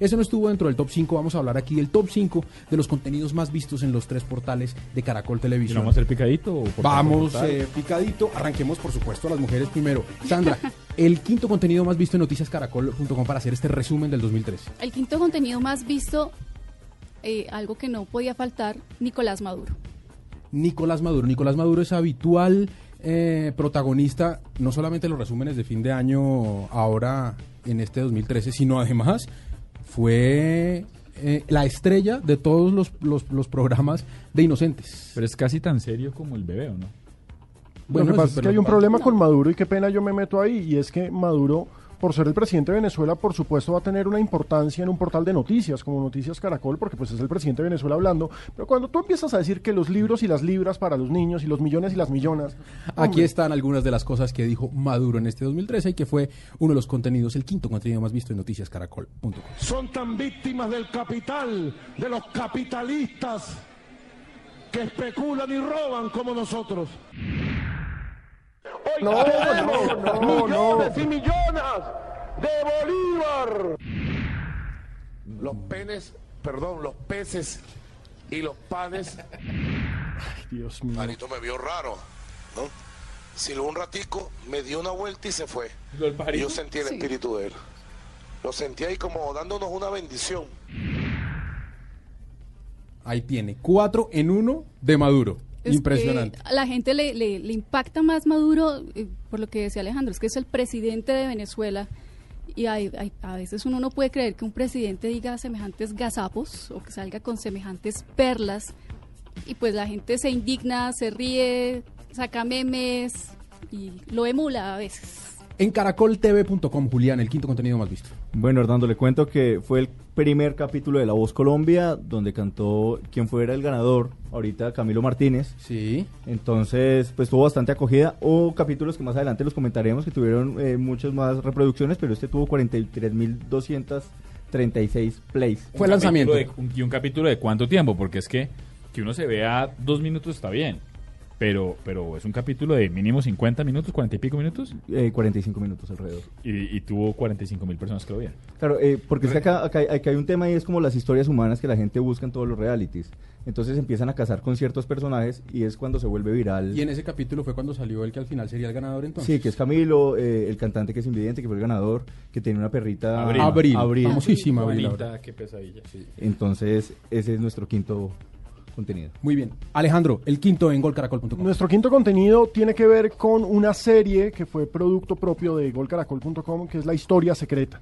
Eso no estuvo dentro del top 5. Vamos a hablar aquí del top 5 de los contenidos más vistos en los tres portales de Caracol Televisión. ¿Vamos a hacer picadito? O por Vamos, eh, picadito. Arranquemos, por supuesto, a las mujeres primero. Sandra, el quinto contenido más visto en noticiascaracol.com para hacer este resumen del 2013. El quinto contenido más visto, eh, algo que no podía faltar, Nicolás Maduro. Nicolás Maduro. Nicolás Maduro es habitual eh, protagonista, no solamente en los resúmenes de fin de año ahora en este 2013, sino además fue eh, la estrella de todos los, los- los programas de Inocentes. Pero es casi tan serio como el bebé, ¿o no? lo que eso, pasa es que hay un problema con Maduro y qué pena yo me meto ahí, y es que Maduro, por ser el presidente de Venezuela, por supuesto va a tener una importancia en un portal de noticias, como Noticias Caracol, porque pues es el presidente de Venezuela hablando, pero cuando tú empiezas a decir que los libros y las libras para los niños y los millones y las millonas... Aquí están algunas de las cosas que dijo Maduro en este 2013 y que fue uno de los contenidos, el quinto contenido más visto en noticiascaracol.com. son tan víctimas del capital, de los capitalistas que especulan y roban como nosotros. Hoy No, tenemos no, no, millones no. y millones de Bolívar. Los penes, perdón, los peces y los panes. Dios mío. Marito me vio raro, ¿no? Silbó un ratico, me dio una vuelta y se fue. Y yo sentí el Sí. espíritu de él. Lo sentí ahí como dándonos una bendición. Ahí tiene, cuatro en uno de Maduro. Es Impresionante. que a la gente le, le- le impacta más Maduro, eh, por lo que decía Alejandro, es que es el presidente de Venezuela. Y hay- hay- a veces uno no puede creer que un presidente diga semejantes gazapos o que salga con semejantes perlas. Y pues la gente se indigna, se ríe, saca memes y lo emula a veces. En caracoltv.com, Julián, el quinto contenido más visto. Bueno, Hernando, le cuento que fue el primer capítulo de La Voz Colombia, donde cantó quien fuera el ganador, ahorita Camilo Martínez. Sí. Entonces, pues tuvo bastante acogida. Hubo capítulos que más adelante los comentaremos que tuvieron eh, muchas más reproducciones, pero este tuvo 43.236 plays. Fue Un lanzamiento. de- un- ¿Y un capítulo de cuánto tiempo? Porque es que que uno se vea dos minutos está bien. Pero, pero es un capítulo de mínimo 50 minutos, 40 y pico minutos. Eh, 45 minutos alrededor. Y, y tuvo 45 mil personas que lo vieron. Claro, eh, porque es que acá, acá, hay- acá hay un tema y es como las historias humanas que la gente busca en todos los realities. Entonces empiezan a casar con ciertos personajes y es cuando se vuelve viral. Y en ese capítulo fue cuando salió el que al final sería el ganador entonces. Sí, que es Camilo, eh, el cantante que es invidente, que fue el ganador, que tiene una perrita Abril. Abril. Abril. Famosísima Abril. Juanita, ahora. qué pesadilla. Entonces, ese es nuestro quinto contenido. Muy bien. Alejandro, el quinto en golcaracol.com. Nuestro quinto contenido tiene que ver con una serie que fue producto propio de golcaracol.com, que es La Historia Secreta.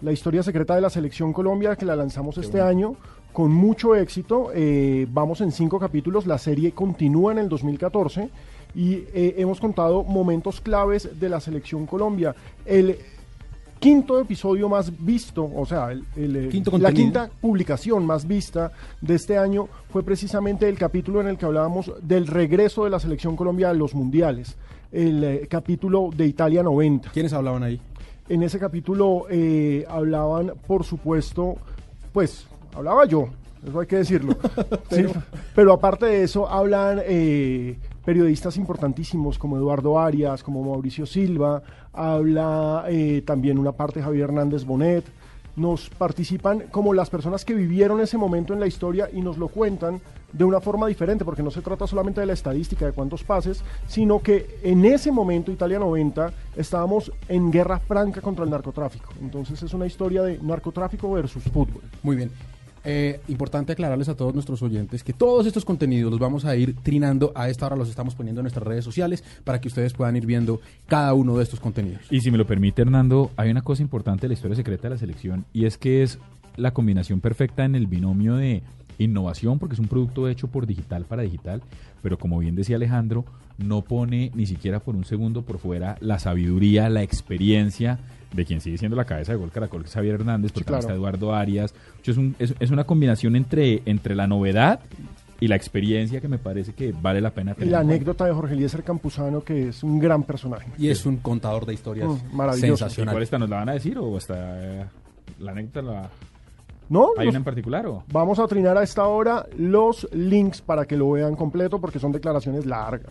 La Historia Secreta de la Selección Colombia, que la lanzamos este año con mucho éxito. Eh, vamos en cinco capítulos, la serie continúa en el 2014 y eh, hemos contado momentos claves de la Selección Colombia. El quinto episodio más visto, o sea, el- el, eh, Quinto la quinta publicación más vista de este año fue precisamente el capítulo en el que hablábamos del regreso de la selección Colombia a los mundiales, el eh, capítulo de Italia 90. ¿Quiénes hablaban ahí? En ese capítulo eh, hablaban, por supuesto, pues hablaba yo, eso hay que decirlo. pero, pero aparte de eso, hablan eh, periodistas importantísimos como Eduardo Arias, como Mauricio Silva, habla eh, también una parte Javier Hernández Bonet. Nos participan como las personas que vivieron ese momento en la historia y nos lo cuentan de una forma diferente, porque no se trata solamente de la estadística de cuántos pases, sino que en ese momento, Italia 90, estábamos en guerra franca contra el narcotráfico. Entonces es una historia de narcotráfico versus fútbol. Muy bien. Eh, importante aclararles a todos nuestros oyentes que todos estos contenidos los vamos a ir trinando. A esta hora los estamos poniendo en nuestras redes sociales para que ustedes puedan ir viendo cada uno de estos contenidos. Y si me lo permite, Hernando, hay una cosa importante de la historia secreta de la selección y es que es la combinación perfecta en el binomio de innovación, porque es un producto hecho por digital para digital, pero como bien decía Alejandro, no pone ni siquiera por un segundo por fuera la sabiduría, la experiencia de quien sigue siendo la cabeza de Gol Caracol, que es Javier Hernández, pero también claro. está Eduardo Arias. Es, un- es- es una combinación entre, entre la novedad y la experiencia que me parece que vale la pena Y tener. la en cuenta. anécdota de Jorge Eliezer Campuzano, que es un gran personaje. Y es un contador de historias Mm, maravilloso. ¿Y sensacional. ¿Cuál esta nos la van a decir o está eh, la anécdota? La... ¿No? ¿Hay una en particular o? Vamos a trinar a esta hora los links para que lo vean completo porque son declaraciones largas.